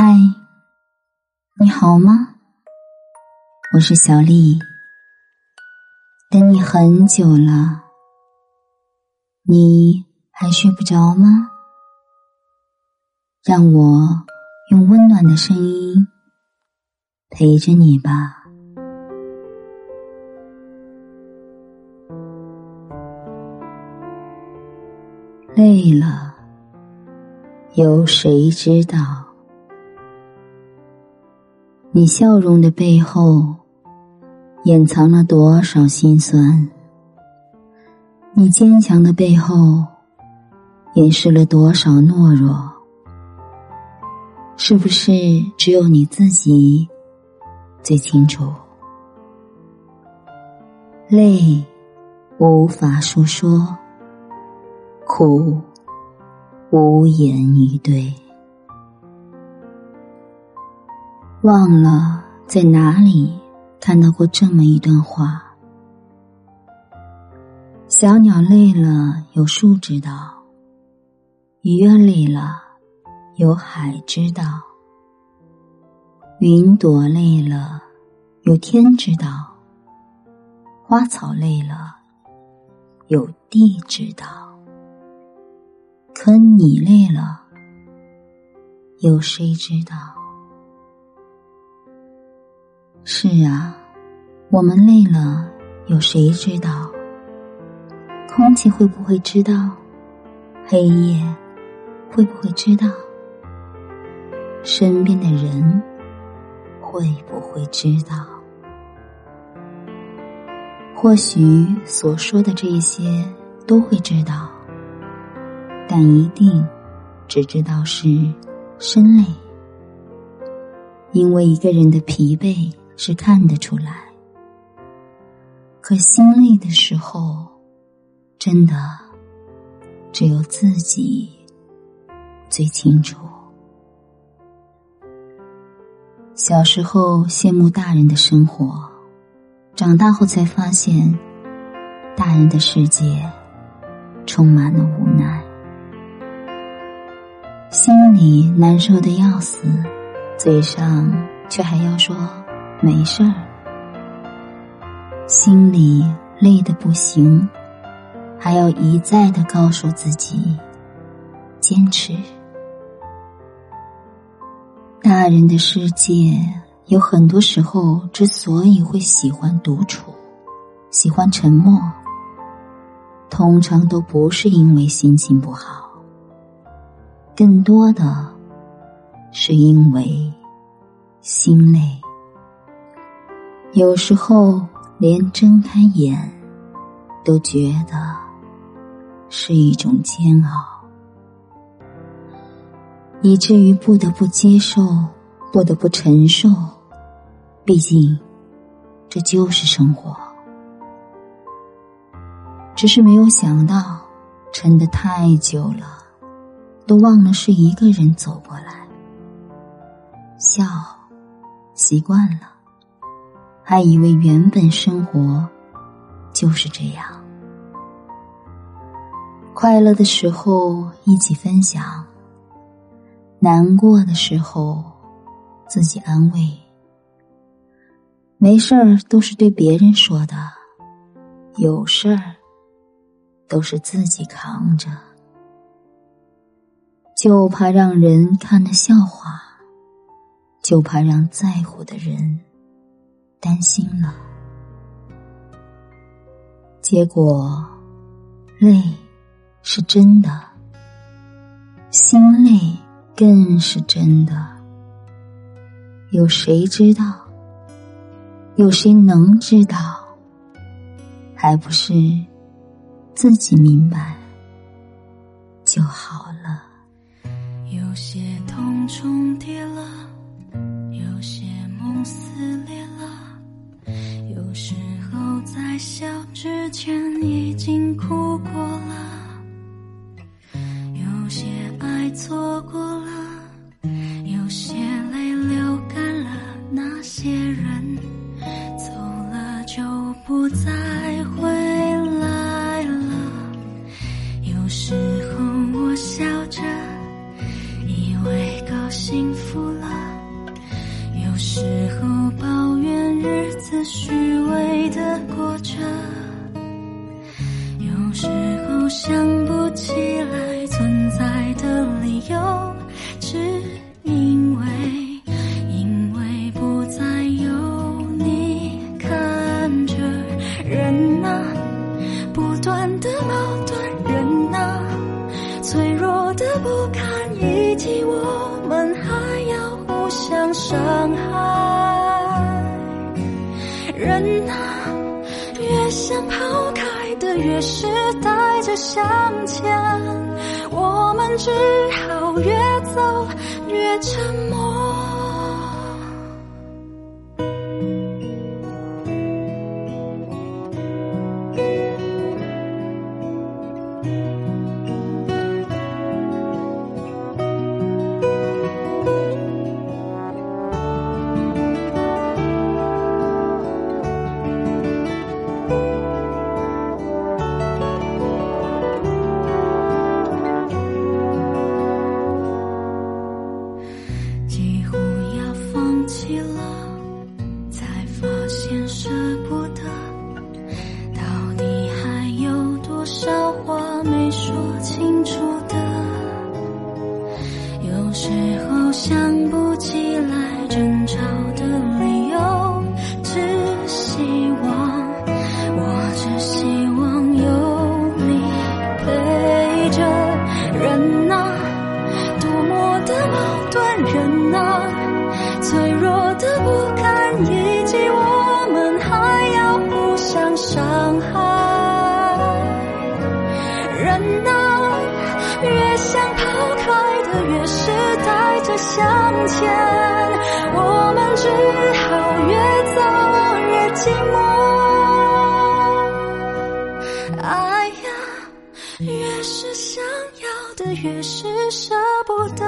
嗨，你好吗？我是小丽，等你很久了，你还睡不着吗？让我用温暖的声音陪着你吧。累了，有谁知道？你笑容的背后，掩藏了多少心酸？你坚强的背后，掩饰了多少懦弱？是不是只有你自己最清楚？累无法诉说，苦无言以对。忘了在哪里看到过这么一段话：小鸟累了，有树知道；鱼儿累了，有海知道；云朵累了，有天知道；花草累了，有地知道。可你累了，有谁知道？是啊，我们累了，有谁知道？空气会不会知道？黑夜会不会知道？身边的人会不会知道？或许所说的这些都会知道，但一定只知道是身累，因为一个人的疲惫。是看得出来，可心累的时候，真的只有自己最清楚。小时候羡慕大人的生活，长大后才发现，大人的世界充满了无奈，心里难受的要死，嘴上却还要说。没事儿，心里累得不行，还要一再的告诉自己坚持。大人的世界有很多时候之所以会喜欢独处，喜欢沉默，通常都不是因为心情不好，更多的是因为心累。有时候连睁开眼都觉得是一种煎熬，以至于不得不接受，不得不承受。毕竟，这就是生活。只是没有想到，撑得太久了，都忘了是一个人走过来，笑，习惯了。还以为原本生活就是这样，快乐的时候一起分享，难过的时候自己安慰。没事儿都是对别人说的，有事儿都是自己扛着，就怕让人看了笑话，就怕让在乎的人。担心了，结果累是真的，心累更是真的。有谁知道？有谁能知道？还不是自己明白就好了。有些痛重叠了，有些梦撕裂了。微笑之前已经哭过了有些爱错过了有些泪流干了那些人走了就不再回来了有时候我笑着以为高幸福了有时候抱怨日子虚想不起来存在的理由，只因为因为不再有你看着，人啊，不断的矛盾，人啊，脆弱的不堪，以及我们还要互相伤害，人啊，越想抛越是带着向前，我们只好越走越沉默。离了才发现舍不得到底还有多少话没说清楚的有时候想不起来争吵的理由只希望我只希望有你陪着人呐多么的矛盾人啊脆弱的不堪一击，我们还要互相伤害。人啊，越想抛开的，越是带着向前。我们只好越走越寂寞。爱呀，越是想要的，越是舍不得。